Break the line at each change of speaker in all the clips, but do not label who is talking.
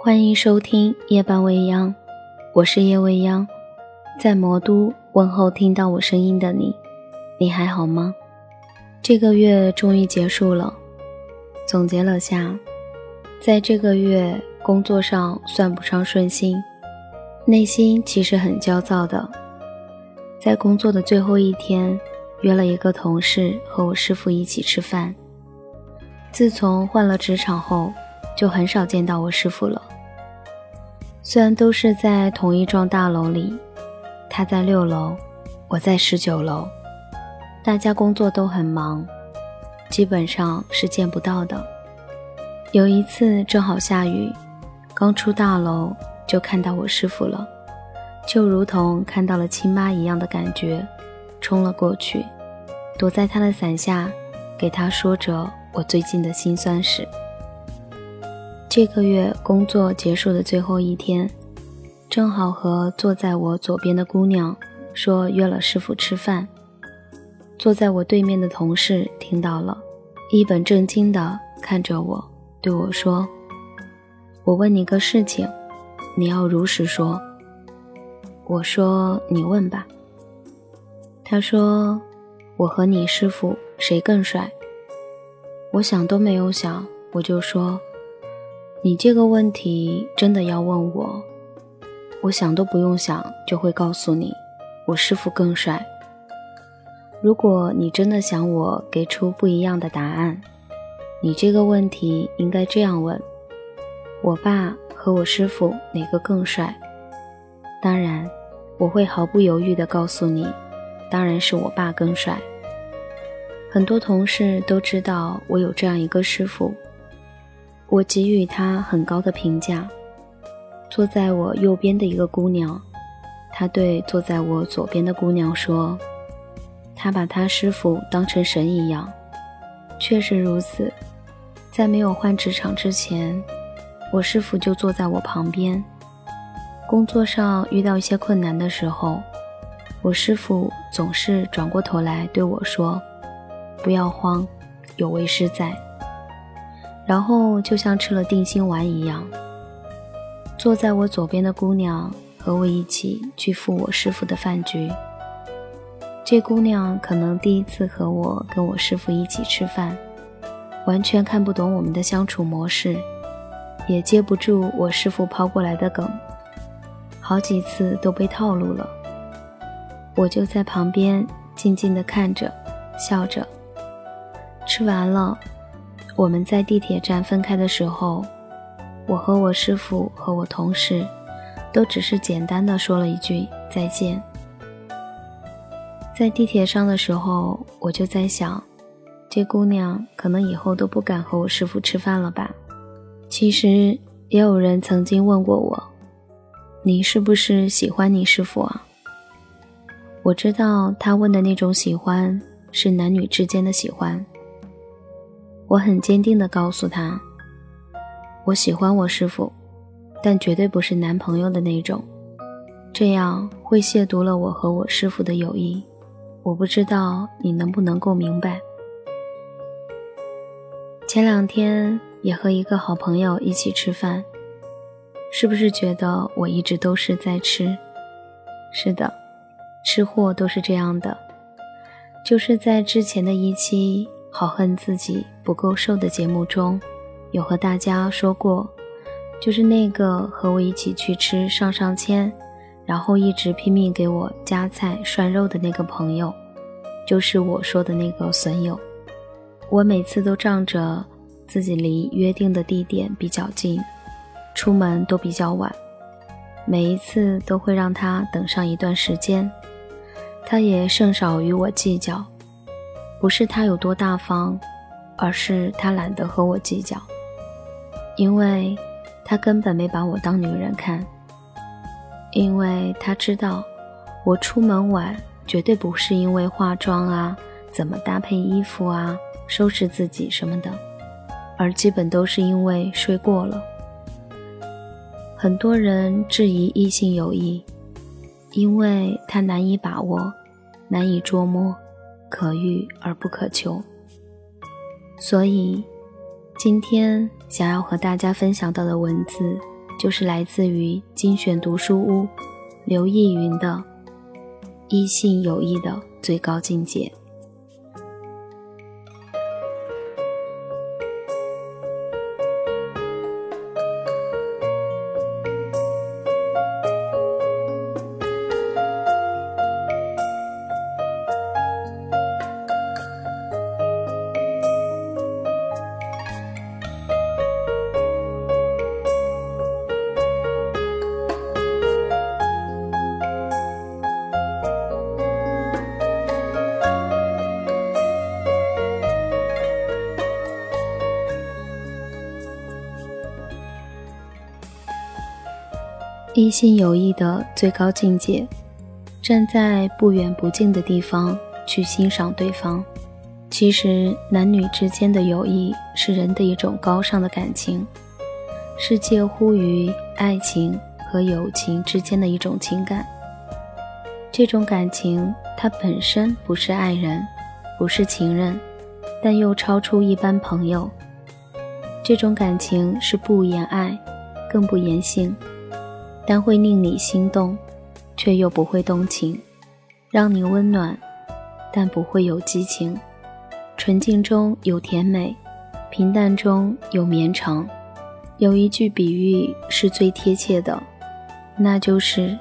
欢迎收听夜半未央，我是夜未央，在魔都问候听到我声音的你，你还好吗？这个月终于结束了，总结了下，在这个月工作上算不上顺心，内心其实很焦躁的。在工作的最后一天，约了一个同事和我师傅一起吃饭。自从换了职场后，就很少见到我师傅了。虽然都是在同一幢大楼里，他在六楼，我在十九楼，大家工作都很忙，基本上是见不到的。有一次正好下雨，刚出大楼就看到我师傅了，就如同看到了亲妈一样的感觉，冲了过去，躲在他的伞下，给他说着我最近的心酸事。这个月工作结束的最后一天，正好和坐在我左边的姑娘说约了师傅吃饭。坐在我对面的同事听到了，一本正经地看着我，对我说：“我问你个事情，你要如实说。”我说：“你问吧。”他说：“我和你师傅谁更帅？”我想都没有想，我就说。你这个问题真的要问我，我想都不用想就会告诉你，我师傅更帅。如果你真的想我给出不一样的答案，你这个问题应该这样问：我爸和我师傅哪个更帅？当然，我会毫不犹豫地告诉你，当然是我爸更帅。很多同事都知道我有这样一个师傅。我给予他很高的评价。坐在我右边的一个姑娘，她对坐在我左边的姑娘说：“她把她师傅当成神一样。”确实如此，在没有换职场之前，我师傅就坐在我旁边。工作上遇到一些困难的时候，我师傅总是转过头来对我说：“不要慌，有为师在。”然后就像吃了定心丸一样，坐在我左边的姑娘和我一起去赴我师傅的饭局。这姑娘可能第一次和我跟我师傅一起吃饭，完全看不懂我们的相处模式，也接不住我师傅抛过来的梗，好几次都被套路了。我就在旁边静静地看着，笑着。吃完了。我们在地铁站分开的时候，我和我师傅和我同事，都只是简单的说了一句再见。在地铁上的时候，我就在想，这姑娘可能以后都不敢和我师傅吃饭了吧？其实也有人曾经问过我，你是不是喜欢你师傅啊？我知道他问的那种喜欢是男女之间的喜欢。我很坚定地告诉他：“我喜欢我师傅，但绝对不是男朋友的那种，这样会亵渎了我和我师傅的友谊。我不知道你能不能够明白。”前两天也和一个好朋友一起吃饭，是不是觉得我一直都是在吃？是的，吃货都是这样的，就是在之前的一期。好恨自己不够瘦的节目中，有和大家说过，就是那个和我一起去吃上上签，然后一直拼命给我夹菜涮肉的那个朋友，就是我说的那个损友。我每次都仗着自己离约定的地点比较近，出门都比较晚，每一次都会让他等上一段时间，他也甚少与我计较。不是他有多大方，而是他懒得和我计较，因为他根本没把我当女人看。因为他知道，我出门晚绝对不是因为化妆啊、怎么搭配衣服啊、收拾自己什么的，而基本都是因为睡过了。很多人质疑异性友谊，因为他难以把握，难以捉摸。可遇而不可求，所以今天想要和大家分享到的文字，就是来自于精选读书屋刘逸云的《异性友谊的最高境界》。异性友谊的最高境界，站在不远不近的地方去欣赏对方。其实，男女之间的友谊是人的一种高尚的感情，是介乎于爱情和友情之间的一种情感。这种感情，它本身不是爱人，不是情人，但又超出一般朋友。这种感情是不言爱，更不言性。但会令你心动，却又不会动情；让你温暖，但不会有激情。纯净中有甜美，平淡中有绵长。有一句比喻是最贴切的，那就是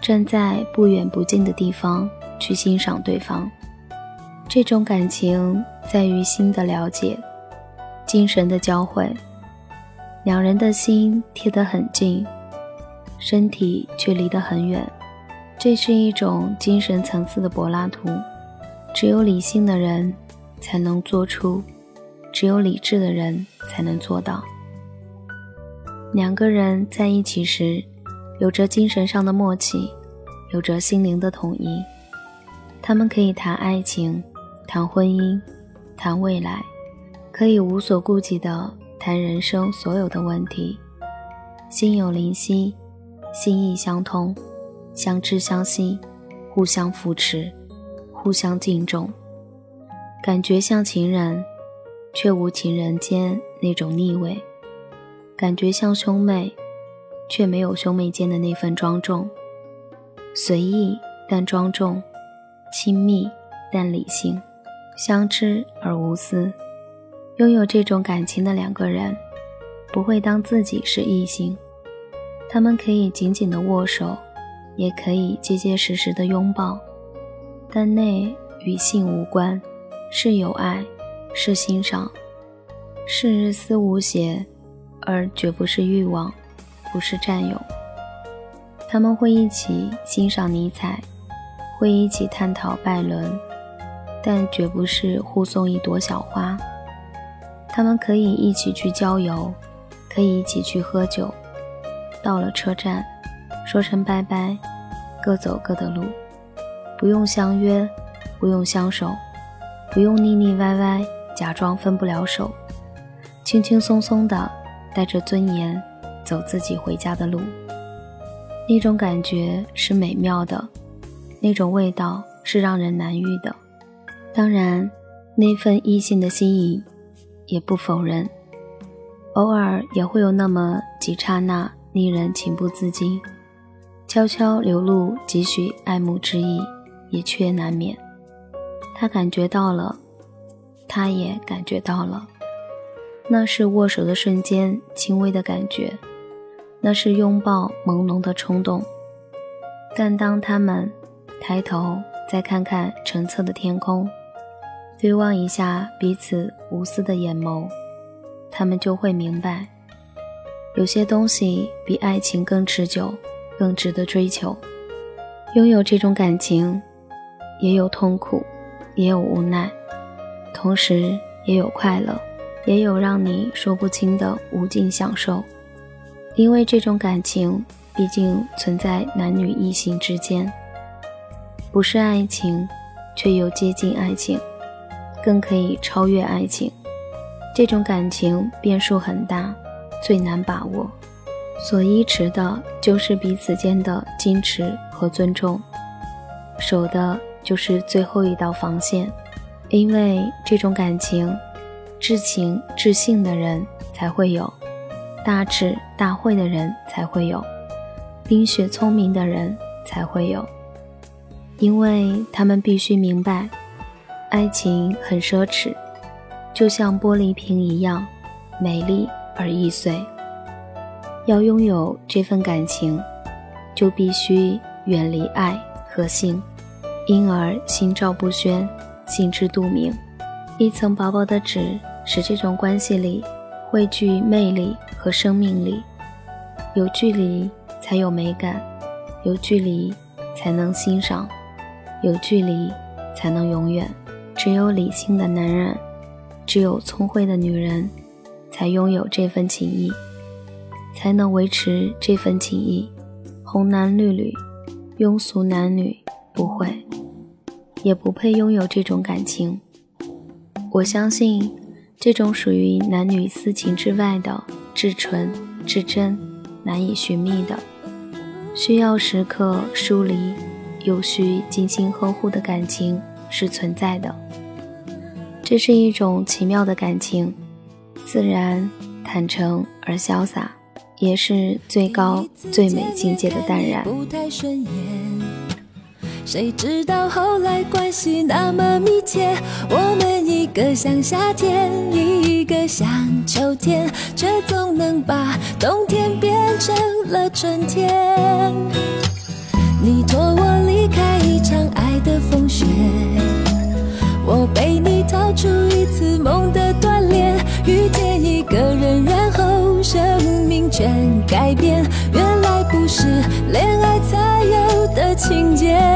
站在不远不近的地方去欣赏对方。这种感情在于心的了解，精神的交汇，两人的心贴得很近。身体却离得很远，这是一种精神层次的柏拉图。只有理性的人才能做出，只有理智的人才能做到。两个人在一起时，有着精神上的默契，有着心灵的统一。他们可以谈爱情，谈婚姻，谈未来，可以无所顾忌地谈人生所有的问题，心有灵犀。心意相通，相知相惜，互相扶持，互相敬重，感觉像情人，却无情人间那种腻味；感觉像兄妹，却没有兄妹间的那份庄重。随意但庄重，亲密但理性，相知而无私。拥有这种感情的两个人，不会当自己是异性。他们可以紧紧的握手，也可以结结实实的拥抱，但那与性无关，是友爱，是欣赏，是日思无邪，而绝不是欲望，不是占有。他们会一起欣赏尼采，会一起探讨拜伦，但绝不是互送一朵小花。他们可以一起去郊游，可以一起去喝酒。到了车站，说声拜拜，各走各的路，不用相约，不用相守，不用腻腻歪歪，假装分不了手，轻轻松松的带着尊严走自己回家的路。那种感觉是美妙的，那种味道是让人难遇的。当然，那份异性的心意，也不否认，偶尔也会有那么几刹那。令人情不自禁，悄悄流露几许爱慕之意，也却难免。他感觉到了，他也感觉到了，那是握手的瞬间轻微的感觉，那是拥抱朦胧的冲动。但当他们抬头再看看澄澈的天空，对望一下彼此无私的眼眸，他们就会明白。有些东西比爱情更持久，更值得追求。拥有这种感情，也有痛苦，也有无奈，同时也有快乐，也有让你说不清的无尽享受。因为这种感情毕竟存在男女异性之间，不是爱情，却又接近爱情，更可以超越爱情。这种感情变数很大。最难把握，所依持的就是彼此间的矜持和尊重，守的就是最后一道防线。因为这种感情，至情至性的人才会有，大智大慧的人才会有，冰雪聪明的人才会有，因为他们必须明白，爱情很奢侈，就像玻璃瓶一样，美丽而易碎。要拥有这份感情，就必须远离爱和性，因而心照不宣，心知肚明。一层薄薄的纸，使这种关系里汇聚魅力和生命力。有距离才有美感，有距离才能欣赏，有距离才能永远。只有理性的男人，只有聪慧的女人，才拥有这份情谊。才能维持这份情谊，红男绿女、庸俗男女不会，也不配拥有这种感情。我相信，这种属于男女私情之外的至纯至真、难以寻觅的，需要时刻疏离，又需精心呵护的感情是存在的。这是一种奇妙的感情，自然、坦诚而潇洒。也是最高最美境界的淡然。
谁知道后来关系那么密切，我们一个像夏天，一个像秋天，却总能把冬天变成了春天。你托我情节。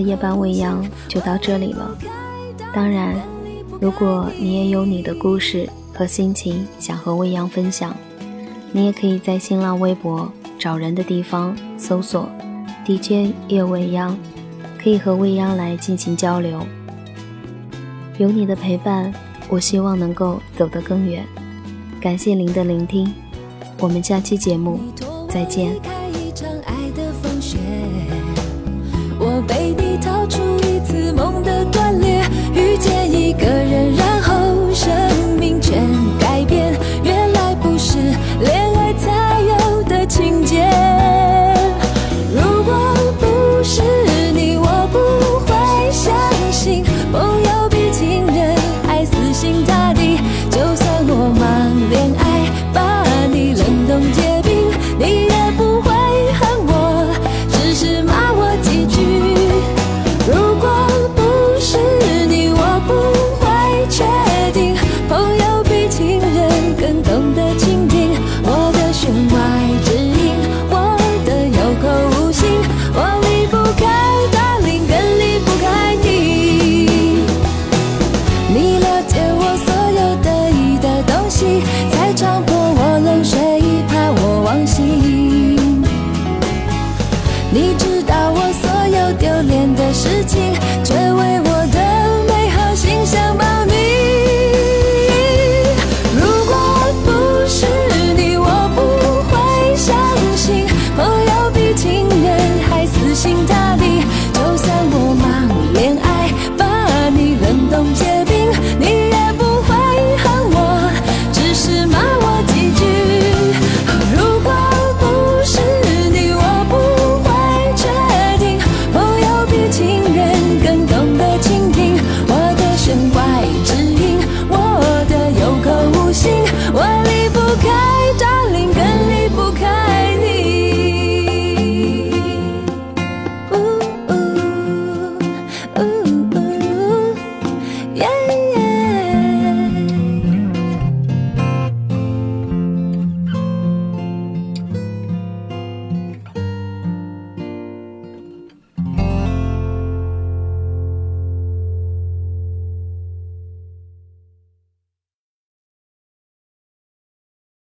夜半未央就到这里了。当然，如果你也有你的故事和心情想和未央分享，你也可以在新浪微博找人的地方搜索 DJ 叶未央，可以和未央来进行交流。有你的陪伴，我希望能够走得更远。感谢您的聆听，我们下期节目再见。
被你逃出一次梦的断裂，遇见一个人，然后生命全